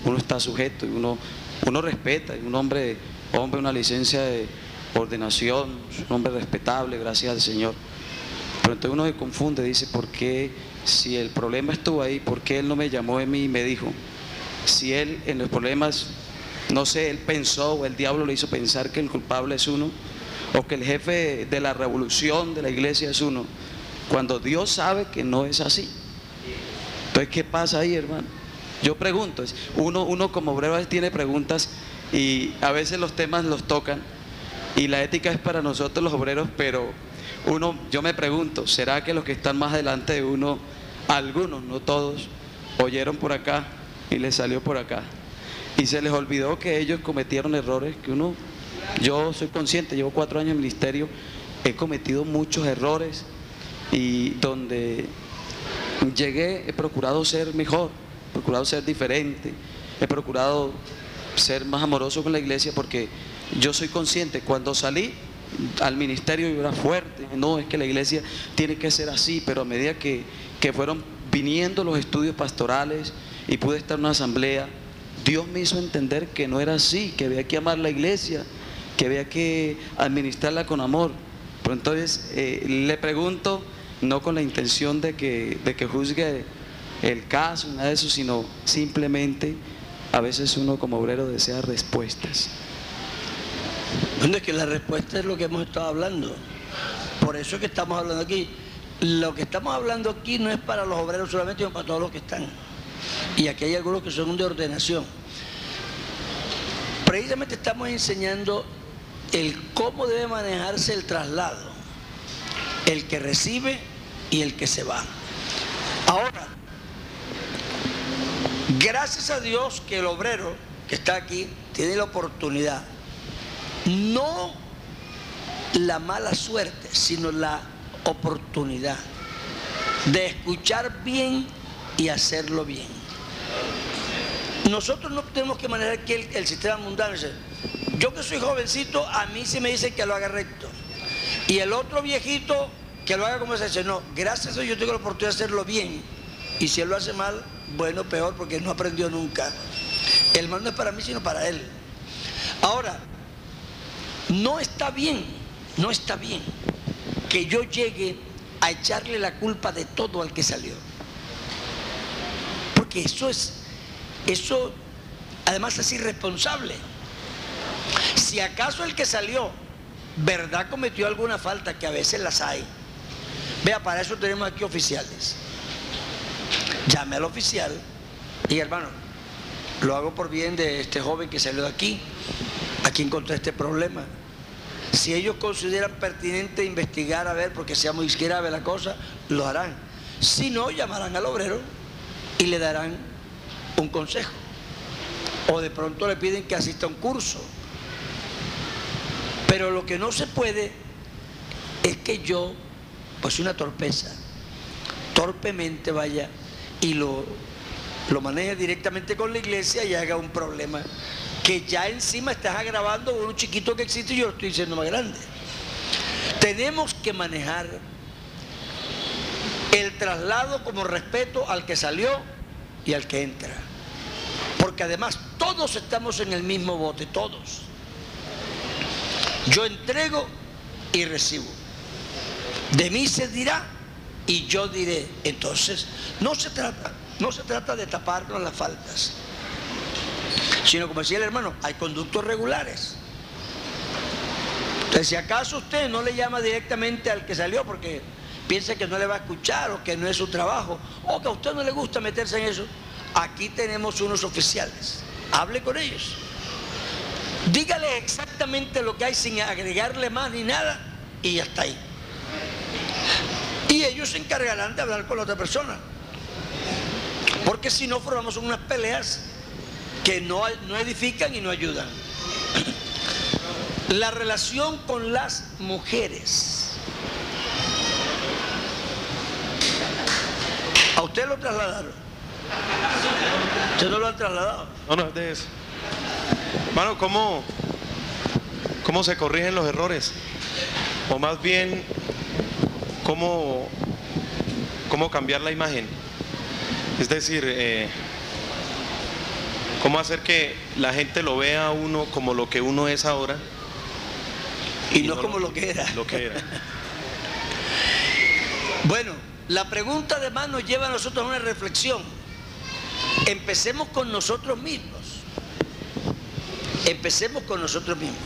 uno está sujeto, y uno, uno respeta, y un hombre, hombre, una licencia de ordenación, un hombre respetable, gracias al Señor. Pero entonces uno se confunde, dice, ¿por qué si el problema estuvo ahí, por qué él no me llamó a mí y me dijo? Si él en los problemas, no sé, él pensó o el diablo le hizo pensar que el culpable es uno, o que el jefe de la revolución de la iglesia es uno, cuando Dios sabe que no es así. Entonces, ¿qué pasa ahí, hermano? Yo pregunto, uno, uno como obrero tiene preguntas y a veces los temas los tocan y la ética es para nosotros los obreros, pero uno, yo me pregunto, ¿será que los que están más adelante de uno, algunos, no todos, oyeron por acá y les salió por acá? Y se les olvidó que ellos cometieron errores que uno, yo soy consciente, llevo cuatro años en ministerio, he cometido muchos errores y donde llegué he procurado ser mejor, he procurado ser diferente, he procurado ser más amoroso con la iglesia porque yo soy consciente, cuando salí al ministerio yo era fuerte, no, es que la iglesia tiene que ser así, pero a medida que, que fueron viniendo los estudios pastorales y pude estar en una asamblea, Dios me hizo entender que no era así, que había que amar la iglesia, que había que administrarla con amor. Pero entonces eh, le pregunto, no con la intención de que, de que juzgue el caso, nada de eso, sino simplemente a veces uno como obrero desea respuestas. Bueno, es que la respuesta es lo que hemos estado hablando. Por eso es que estamos hablando aquí. Lo que estamos hablando aquí no es para los obreros solamente, sino para todos los que están. Y aquí hay algunos que son de ordenación. Precisamente estamos enseñando el cómo debe manejarse el traslado. El que recibe y el que se va. Ahora, gracias a Dios que el obrero que está aquí tiene la oportunidad, no la mala suerte, sino la oportunidad de escuchar bien y hacerlo bien. Nosotros no tenemos que manejar aquí el, sistema mundano. Yo que soy jovencito, a mí se me dice que lo haga recto. Y el otro viejito, que lo haga como se dice. No, gracias a Dios yo tengo la oportunidad de hacerlo bien. Y si él lo hace mal, bueno, peor, porque no aprendió nunca. El mal no es para mí, sino para él. Ahora, no está bien, no está bien que yo llegue a echarle la culpa de todo al que salió. Porque eso es, eso además es irresponsable. Si acaso el que salió, ¿verdad cometió alguna falta? Que a veces las hay. Vea, para eso tenemos aquí oficiales. Llame al oficial y hermano, lo hago por bien de este joven que salió de aquí. Aquí encontré este problema. Si ellos consideran pertinente investigar a ver, porque sea muy grave la cosa, lo harán. Si no, llamarán al obrero y le darán un consejo. O de pronto le piden que asista a un curso. Pero lo que no se puede es que yo, pues una torpeza, torpemente vaya y lo, lo maneje directamente con la iglesia y haga un problema que ya encima estás agravando un chiquito que existe y yo lo estoy diciendo más grande. Tenemos que manejar el traslado como respeto al que salió y al que entra. Porque además todos estamos en el mismo bote, todos. Yo entrego y recibo. De mí se dirá y yo diré. Entonces, no se trata, no se trata de taparnos las faltas sino como decía el hermano, hay conductos regulares. Entonces, si acaso usted no le llama directamente al que salió porque piensa que no le va a escuchar o que no es su trabajo o que a usted no le gusta meterse en eso, aquí tenemos unos oficiales. Hable con ellos. Dígale exactamente lo que hay sin agregarle más ni nada y ya está ahí. Ellos se encargarán de hablar con la otra persona. Porque si no formamos unas peleas que no, no edifican y no ayudan. La relación con las mujeres. ¿A usted lo trasladaron? ¿Usted no lo han trasladado? No, no es de eso. Mano, ¿cómo, ¿cómo se corrigen los errores? O más bien, ¿cómo, cómo cambiar la imagen? Es decir, eh, ¿Cómo hacer que la gente lo vea a uno como lo que uno es ahora? Y, no, como lo, que era. Lo que era. bueno, la pregunta de más nos lleva a nosotros a una reflexión. Empecemos con nosotros mismos. Empecemos con nosotros mismos.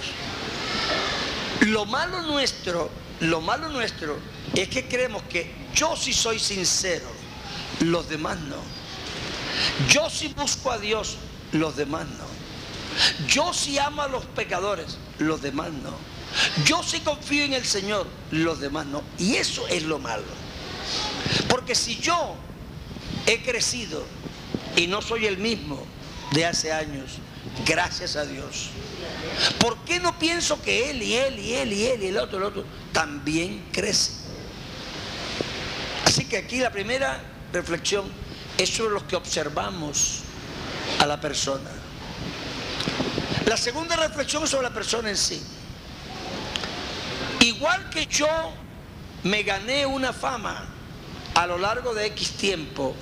Lo malo nuestro, lo malo nuestro es que creemos que yo sí soy sincero, los demás no. Yo sí busco a Dios, los demás no. Yo sí amo a los pecadores, los demás no. Yo sí confío en el Señor, los demás no. Y eso es lo malo. Porque si yo he crecido y no soy el mismo de hace años, gracias a Dios. ¿Por qué no pienso que él y él y él y él y el otro, el otro también crece? Así que aquí la primera reflexión es sobre los que observamos a la persona. La segunda reflexión es sobre la persona en sí. Igual que yo me gané una fama a lo largo de X tiempo,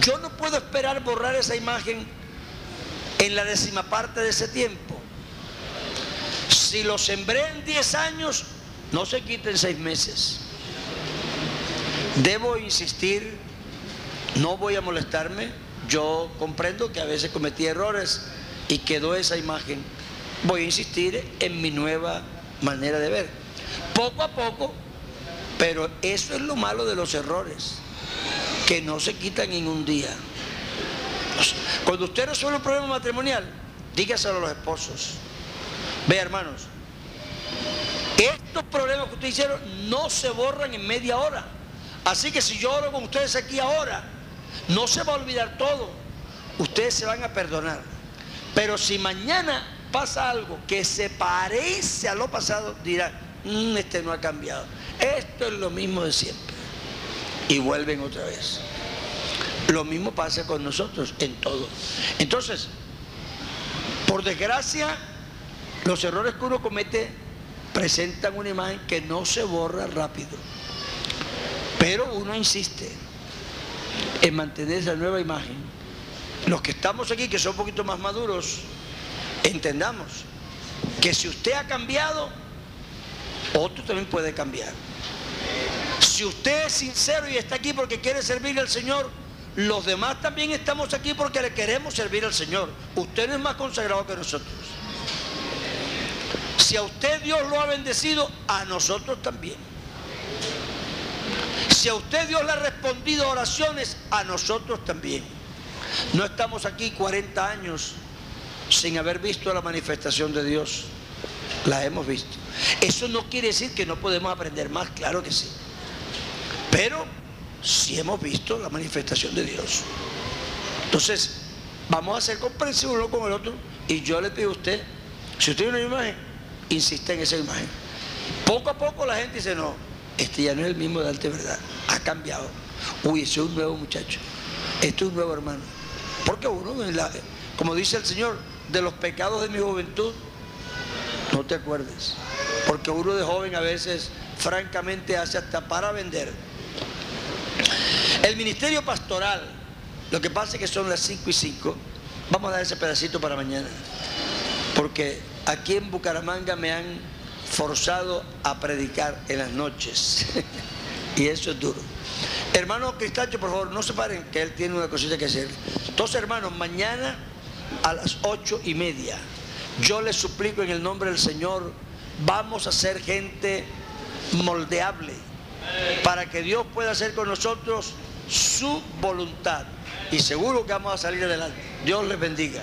yo no puedo esperar borrar esa imagen en la décima parte de ese tiempo. Si lo sembré en 10 años, no se quiten seis meses. Debo insistir, no voy a molestarme. Yo comprendo que a veces cometí errores y quedó esa imagen. Voy a insistir en mi nueva manera de ver. Poco a poco, pero eso es lo malo de los errores, que no se quitan en un día. Cuando usted resuelve un problema matrimonial, dígaselo a los esposos. Vea, hermanos, estos problemas que ustedes hicieron no se borran en media hora. Así que si yo oro con ustedes aquí ahora, no se va a olvidar todo. Ustedes se van a perdonar. Pero si mañana pasa algo que se parece a lo pasado, dirán, mm, este no ha cambiado. Esto es lo mismo de siempre. Y vuelven otra vez. Lo mismo pasa con nosotros en todo. Entonces, por desgracia, los errores que uno comete presentan una imagen que no se borra rápido. Pero uno insiste en mantener esa nueva imagen. Los que estamos aquí, que son un poquito más maduros, entendamos que si usted ha cambiado, otro también puede cambiar. Si usted es sincero y está aquí porque quiere servirle al Señor, los demás también estamos aquí porque le queremos servir al Señor. Usted no es más consagrado que nosotros. Si a usted Dios lo ha bendecido, a nosotros también. Si a usted Dios le ha respondido oraciones, a nosotros también. No estamos aquí 40 años sin haber visto la manifestación de Dios. La hemos visto. Eso no quiere decir que no podemos aprender más, claro que sí. Pero si hemos visto la manifestación de Dios. Entonces, vamos a ser comprensivos uno con el otro. Y yo le pido a usted, si usted tiene una imagen, insiste en esa imagen. Poco a poco la gente dice, no, este ya no es el mismo de arte verdad, ha cambiado. Uy, ese es un nuevo muchacho, este es un nuevo hermano. Porque uno, como dice el Señor, de los pecados de mi juventud, no te acuerdes. Porque uno de joven a veces, francamente, hace hasta para vender el ministerio pastoral, lo que pasa es que son las 5 y 5. Vamos a dar ese pedacito para mañana. Porque aquí en Bucaramanga me han forzado a predicar en las noches. y eso es duro. Hermano Cristacho, por favor, no se paren, que él tiene una cosita que hacer. Entonces, hermanos, mañana a las ocho y media, yo les suplico en el nombre del Señor, vamos a ser gente moldeable para que Dios pueda hacer con nosotros su voluntad. Y seguro que vamos a salir adelante. Dios les bendiga.